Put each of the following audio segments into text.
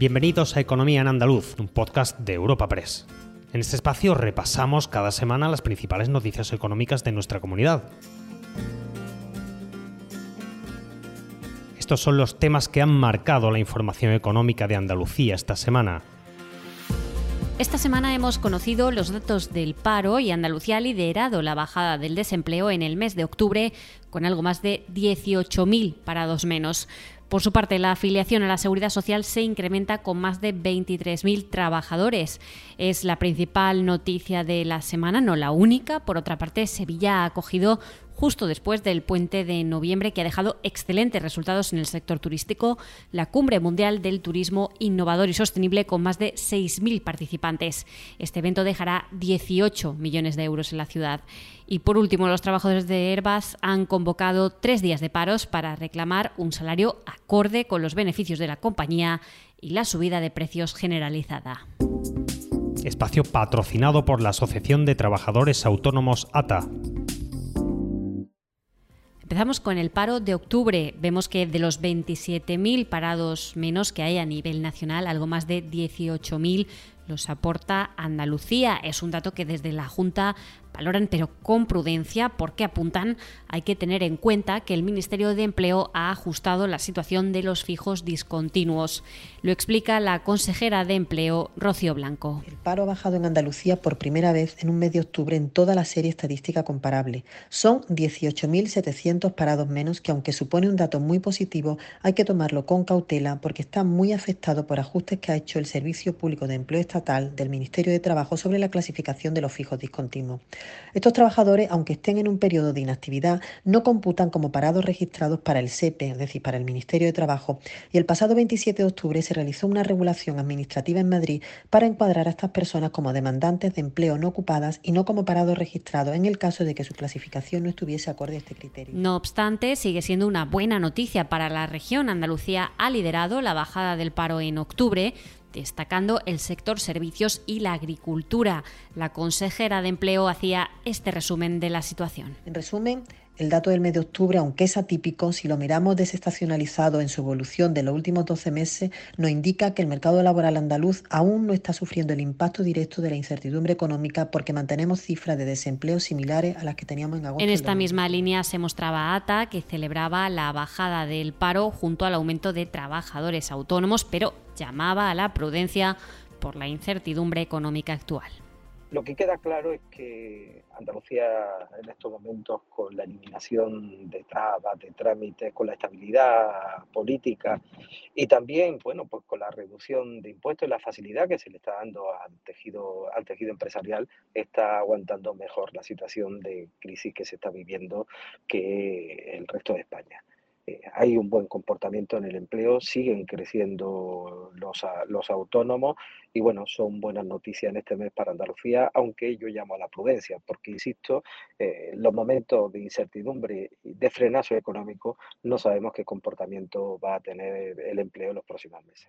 Bienvenidos a Economía en Andaluz, un podcast de Europa Press. En este espacio repasamos cada semana las principales noticias económicas de nuestra comunidad. Estos son los temas que han marcado la información económica de Andalucía esta semana. Esta semana hemos conocido los datos del paro y Andalucía ha liderado la bajada del desempleo en el mes de octubre con algo más de 18.000 parados menos. Por su parte, la afiliación a la seguridad social se incrementa con más de 23.000 trabajadores. Es la principal noticia de la semana, no la única. Por otra parte, Sevilla ha acogido justo después del puente de noviembre que ha dejado excelentes resultados en el sector turístico, la Cumbre Mundial del Turismo Innovador y Sostenible con más de 6.000 participantes. Este evento dejará 18 millones de euros en la ciudad. Y por último, los trabajadores de Airbus han convocado tres días de paros para reclamar un salario acorde con los beneficios de la compañía y la subida de precios generalizada. Espacio patrocinado por la Asociación de Trabajadores Autónomos ATA. Empezamos con el paro de octubre. Vemos que de los 27.000 parados menos que hay a nivel nacional, algo más de 18.000 los aporta Andalucía. Es un dato que desde la Junta valoran, pero con prudencia, porque apuntan hay que tener en cuenta que el Ministerio de Empleo ha ajustado la situación de los fijos discontinuos. Lo explica la consejera de Empleo, Rocío Blanco. El paro ha bajado en Andalucía por primera vez en un mes de octubre en toda la serie estadística comparable. Son 18.700 parados menos, que aunque supone un dato muy positivo, hay que tomarlo con cautela porque está muy afectado por ajustes que ha hecho el Servicio Público de Empleo Estatal del Ministerio de Trabajo sobre la clasificación de los fijos discontinuos. Estos trabajadores, aunque estén en un periodo de inactividad, no computan como parados registrados para el SEPE, es decir, para el Ministerio de Trabajo, y el pasado 27 de octubre se realizó una regulación administrativa en Madrid para encuadrar a estas personas como demandantes de empleo no ocupadas y no como parados registrados en el caso de que su clasificación no estuviese acorde a este criterio. No obstante, sigue siendo una buena noticia para la región. Andalucía ha liderado la bajada del paro en octubre destacando el sector servicios y la agricultura. La consejera de Empleo hacía este resumen de la situación. En resumen, el dato del mes de octubre, aunque es atípico, si lo miramos desestacionalizado en su evolución de los últimos 12 meses, nos indica que el mercado laboral andaluz aún no está sufriendo el impacto directo de la incertidumbre económica porque mantenemos cifras de desempleo similares a las que teníamos en agosto. En esta misma línea se mostraba ATA, que celebraba la bajada del paro junto al aumento de trabajadores autónomos, pero llamaba a la prudencia por la incertidumbre económica actual. Lo que queda claro es que Andalucía en estos momentos, con la eliminación de trabas, de trámites, con la estabilidad política y también, bueno, pues con la reducción de impuestos y la facilidad que se le está dando al tejido, al tejido empresarial, está aguantando mejor la situación de crisis que se está viviendo que el resto de España. Hay un buen comportamiento en el empleo, siguen creciendo los, los autónomos y bueno, son buenas noticias en este mes para Andalucía, aunque yo llamo a la prudencia, porque insisto, eh, los momentos de incertidumbre y de frenazo económico no sabemos qué comportamiento va a tener el empleo en los próximos meses.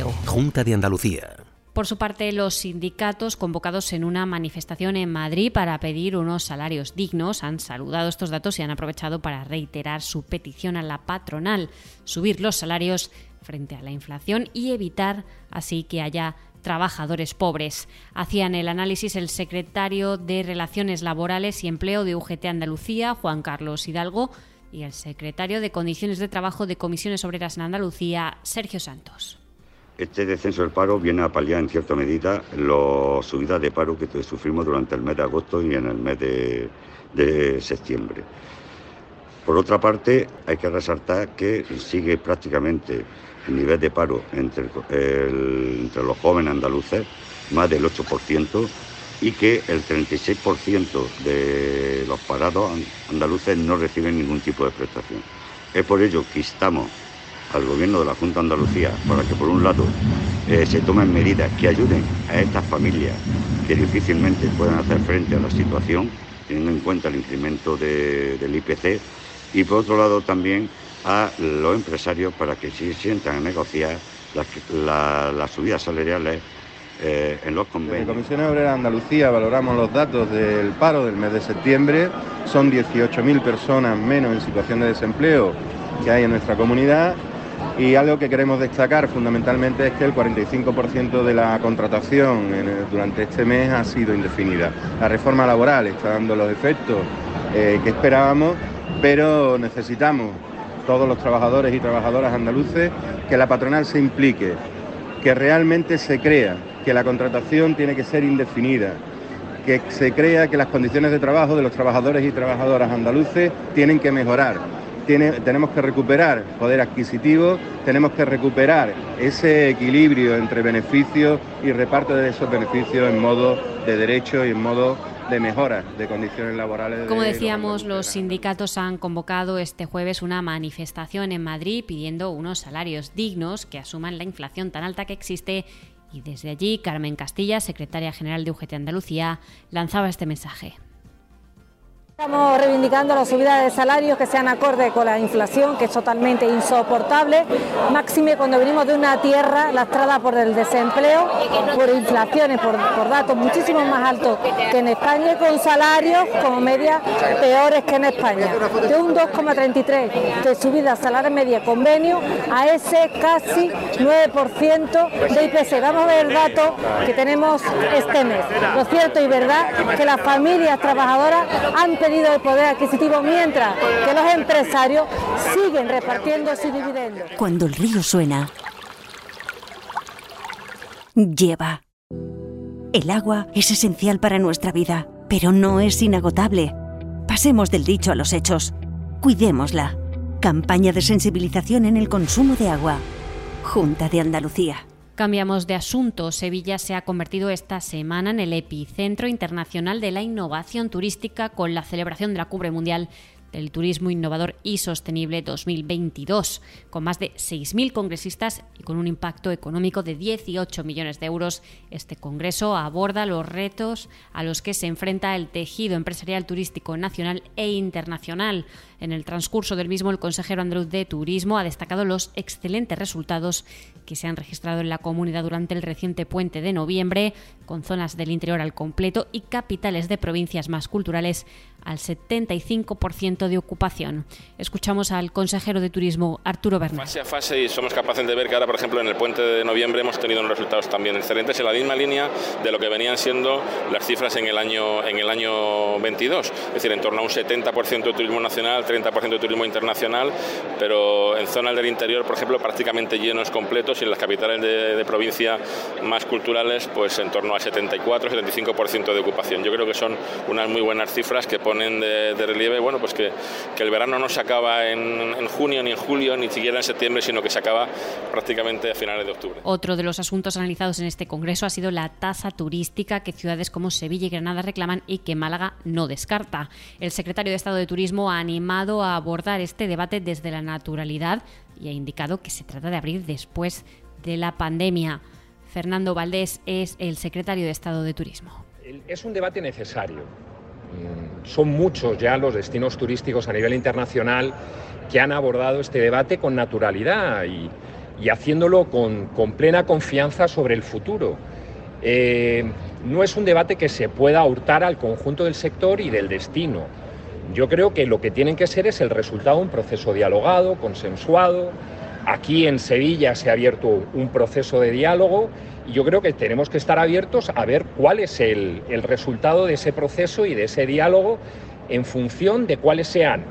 Junta de Andalucía. Por su parte, los sindicatos convocados en una manifestación en Madrid para pedir unos salarios dignos han saludado estos datos y han aprovechado para reiterar su petición a la patronal, subir los salarios frente a la inflación y evitar así que haya trabajadores pobres. Hacían el análisis el secretario de Relaciones Laborales y Empleo de UGT Andalucía, Juan Carlos Hidalgo, y el secretario de Condiciones de Trabajo de Comisiones Obreras en Andalucía, Sergio Santos. Este descenso del paro viene a paliar en cierta medida la subida de paro que sufrimos durante el mes de agosto y en el mes de, septiembre. Por otra parte, hay que resaltar que sigue prácticamente el nivel de paro entre los jóvenes andaluces, más del 8%, y que el 36% de los parados andaluces no reciben ningún tipo de prestación. Es por ello que estamos al gobierno de la Junta de Andalucía para que por un lado eh, se tomen medidas que ayuden a estas familias que difícilmente puedan hacer frente a la situación, teniendo en cuenta el incremento del IPC, y por otro lado también a los empresarios para que se sientan a negociar las, subidas salariales eh, en los convenios. En Comisión Obrera de Andalucía valoramos los datos del paro del mes de septiembre. Son 18.000 personas menos en situación de desempleo que hay en nuestra comunidad y algo que queremos destacar fundamentalmente es que el 45% de la contratación durante este mes ha sido indefinida. La reforma laboral está dando los efectos eh, que esperábamos, pero necesitamos todos los trabajadores y trabajadoras andaluces que la patronal se implique, que realmente se crea que la contratación tiene que ser indefinida, que se crea que las condiciones de trabajo de los trabajadores y trabajadoras andaluces tienen que mejorar. Tenemos que recuperar poder adquisitivo, tenemos que recuperar ese equilibrio entre beneficios y reparto de esos beneficios en modo de derecho y en modo de mejora de condiciones laborales. Como decíamos, los sindicatos han convocado este jueves una manifestación en Madrid pidiendo unos salarios dignos que asuman la inflación tan alta que existe y desde allí Carmen Castilla, secretaria general de UGT Andalucía, lanzaba este mensaje. Estamos reivindicando la subida de salarios que sean acorde con la inflación, que es totalmente insoportable, máxime cuando venimos de una tierra lastrada por el desempleo, por inflaciones, por, datos muchísimo más altos que en España, con salarios como media peores que en España. De un 2,33 de subida salario media convenio a ese casi 9% de IPC. Vamos a ver el dato que tenemos este mes. Lo cierto y verdad que las familias trabajadoras han pedido el poder adquisitivo mientras que los empresarios siguen repartiendo sus dividendos. Cuando el río suena, lleva. El agua es esencial para nuestra vida, pero no es inagotable. Pasemos del dicho a los hechos. Cuidémosla. Campaña de sensibilización en el consumo de agua. Junta de Andalucía. Cambiamos de asunto. Sevilla se ha convertido esta semana en el epicentro internacional de la innovación turística con la celebración de la Cumbre Mundial del Turismo Innovador y Sostenible 2022, con más de 6.000 congresistas y con un impacto económico de 18 millones de euros. Este congreso aborda los retos a los que se enfrenta el tejido empresarial turístico nacional e internacional. En el transcurso del mismo, el consejero andaluz de Turismo ha destacado los excelentes resultados que se han registrado en la comunidad durante el reciente puente de noviembre, con zonas del interior al completo y capitales de provincias más culturales al 75% de ocupación. Escuchamos al consejero de Turismo, Arturo Bernal. Fase a fase y somos capaces de ver que ahora, por ejemplo, en el puente de noviembre hemos tenido unos resultados también excelentes en la misma línea de lo que venían siendo las cifras en el año, en el año 22, es decir, en torno a un 70% de turismo nacional, 30% de turismo internacional, pero en zonas del interior, por ejemplo, prácticamente llenos completos y en las capitales de, provincia más culturales, pues en torno a 74-75% de ocupación. Yo creo que son unas muy buenas cifras que ponen de, relieve, bueno, pues que, que, el verano no se acaba en, en junio, ni en julio, ni siquiera en septiembre, sino que se acaba prácticamente a finales de octubre. Otro de los asuntos analizados en este congreso ha sido la tasa turística que ciudades como Sevilla y Granada reclaman y que Málaga no descarta. El secretario de Estado de Turismo ha animado a abordar este debate desde la naturalidad y ha indicado que se trata de abrir después de la pandemia. Fernando Valdés es el secretario de Estado de Turismo. Es un debate necesario. Mm, son muchos ya los destinos turísticos a nivel internacional que han abordado este debate con naturalidad y, haciéndolo con, plena confianza sobre el futuro. Eh, no es un debate que se pueda hurtar al conjunto del sector y del destino. Yo creo que lo que tienen que ser es el resultado de un proceso dialogado, consensuado, Aquí en Sevilla se ha abierto un proceso de diálogo y yo creo que tenemos que estar abiertos a ver cuál es el, resultado de ese proceso y de ese diálogo en función de cuáles sean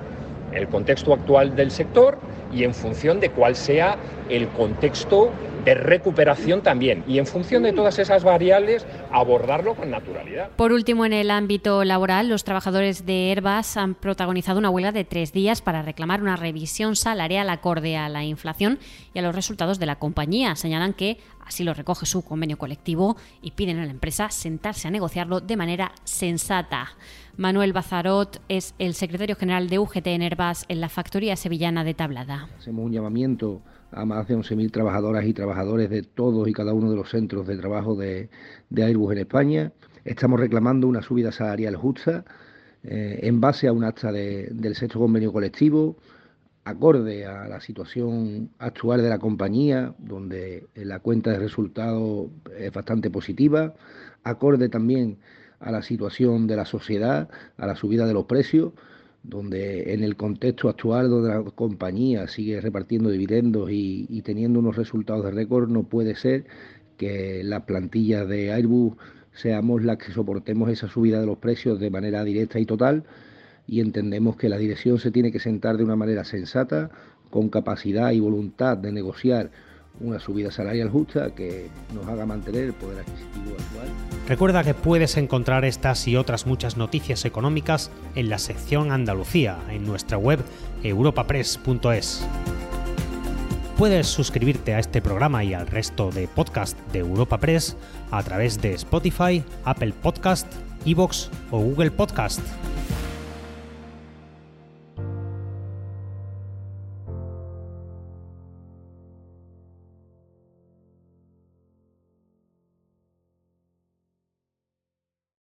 el contexto actual del sector y en función de cuál sea el contexto de recuperación también y en función de todas esas variables abordarlo con naturalidad. Por último, en el ámbito laboral, los trabajadores de Airbus han protagonizado una huelga de tres días para reclamar una revisión salarial acorde a la inflación y a los resultados de la compañía. Señalan que así lo recoge su convenio colectivo y piden a la empresa sentarse a negociarlo de manera sensata. Manuel Bazarot es el secretario general de UGT en Airbus en la factoría sevillana de Tablada. Hacemos un llamamiento a más de 11.000 trabajadoras y trabajadores de todos y cada uno de los centros de trabajo de, Airbus en España. Estamos reclamando una subida salarial justa eh, en base a un acta del sexto convenio colectivo, acorde a la situación actual de la compañía, donde la cuenta de resultados es bastante positiva, acorde también a la situación de la sociedad, a la subida de los precios, donde en el contexto actual donde la compañía sigue repartiendo dividendos y, teniendo unos resultados de récord, no puede ser que las plantillas de Airbus seamos las que soportemos esa subida de los precios de manera directa y total. Y entendemos que la dirección se tiene que sentar de una manera sensata, con capacidad y voluntad de negociar una subida salarial justa que nos haga mantener el poder adquisitivo actual. Recuerda que puedes encontrar estas y otras muchas noticias económicas en la sección Andalucía en nuestra web europapress.es. Puedes suscribirte a este programa y al resto de podcast de Europa Press a través de Spotify, Apple Podcast, Evox o Google Podcast.